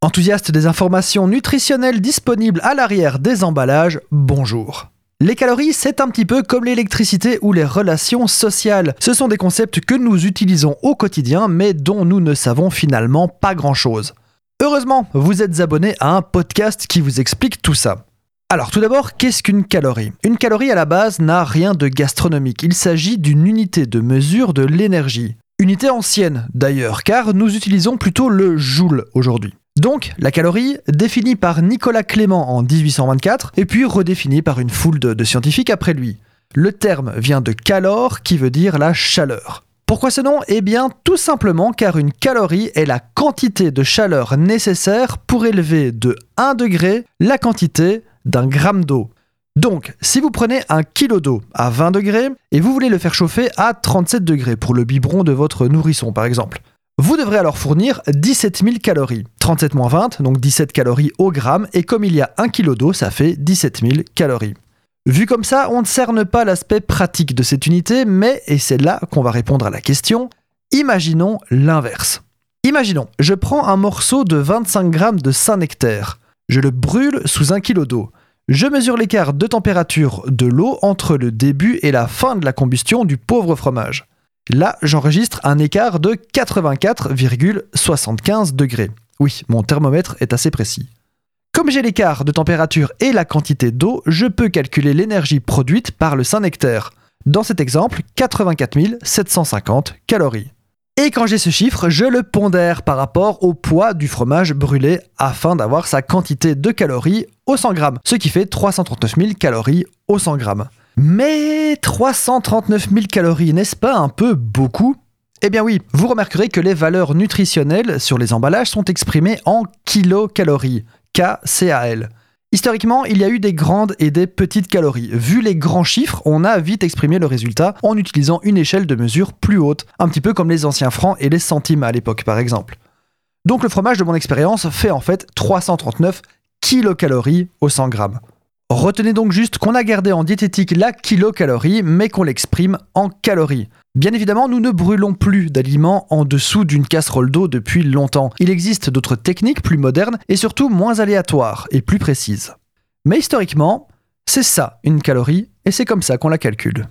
Enthousiaste des informations nutritionnelles disponibles à l'arrière des emballages, bonjour. Les calories, c'est un petit peu comme l'électricité ou les relations sociales. Ce sont des concepts que nous utilisons au quotidien, mais dont nous ne savons finalement pas grand-chose. Heureusement, vous êtes abonné à un podcast qui vous explique tout ça. Alors tout d'abord, qu'est-ce qu'une calorie? Une calorie à la base n'a rien de gastronomique, il s'agit d'une unité de mesure de l'énergie. Unité ancienne d'ailleurs, car nous utilisons plutôt le joule aujourd'hui. Donc, la calorie, définie par Nicolas Clément en 1824, et puis redéfinie par une foule de, scientifiques après lui. Le terme vient de calor, qui veut dire la chaleur. Pourquoi ce nom? Eh bien, tout simplement car une calorie est la quantité de chaleur nécessaire pour élever de 1 degré la quantité d'un gramme d'eau. Donc, si vous prenez un kilo d'eau à 20 degrés et vous voulez le faire chauffer à 37 degrés pour le biberon de votre nourrisson par exemple, vous devrez alors fournir 17 000 calories. 37 moins 20, donc 17 calories au gramme, et comme il y a 1 kg d'eau, ça fait 17 000 calories. Vu comme ça, on ne cerne pas l'aspect pratique de cette unité, mais, et c'est là qu'on va répondre à la question, imaginons l'inverse. Imaginons, je prends un morceau de 25 grammes de Saint-Nectaire, je le brûle sous 1 kg d'eau. Je mesure l'écart de température de l'eau entre le début et la fin de la combustion du pauvre fromage. Là, j'enregistre un écart de 84,75 degrés. Oui, mon thermomètre est assez précis. Comme j'ai l'écart de température et la quantité d'eau, je peux calculer l'énergie produite par le Saint-Nectaire. Dans cet exemple, 84 750 calories. Et quand j'ai ce chiffre, je le pondère par rapport au poids du fromage brûlé afin d'avoir sa quantité de calories au 100 grammes, ce qui fait 339 000 calories au 100 grammes. Mais 339 000 calories, n'est-ce pas un peu beaucoup? Eh bien oui, vous remarquerez que les valeurs nutritionnelles sur les emballages sont exprimées en kilocalories, KCAL. Historiquement, il y a eu des grandes et des petites calories. Vu les grands chiffres, on a vite exprimé le résultat en utilisant une échelle de mesure plus haute, un petit peu comme les anciens francs et les centimes à l'époque par exemple. Donc le fromage de mon expérience fait en fait 339 kilocalories au 100 grammes. Retenez donc juste qu'on a gardé en diététique la kilocalorie, mais qu'on l'exprime en calories. Bien évidemment, nous ne brûlons plus d'aliments en dessous d'une casserole d'eau depuis longtemps. Il existe d'autres techniques plus modernes et surtout moins aléatoires et plus précises. Mais historiquement, c'est ça une calorie, et c'est comme ça qu'on la calcule.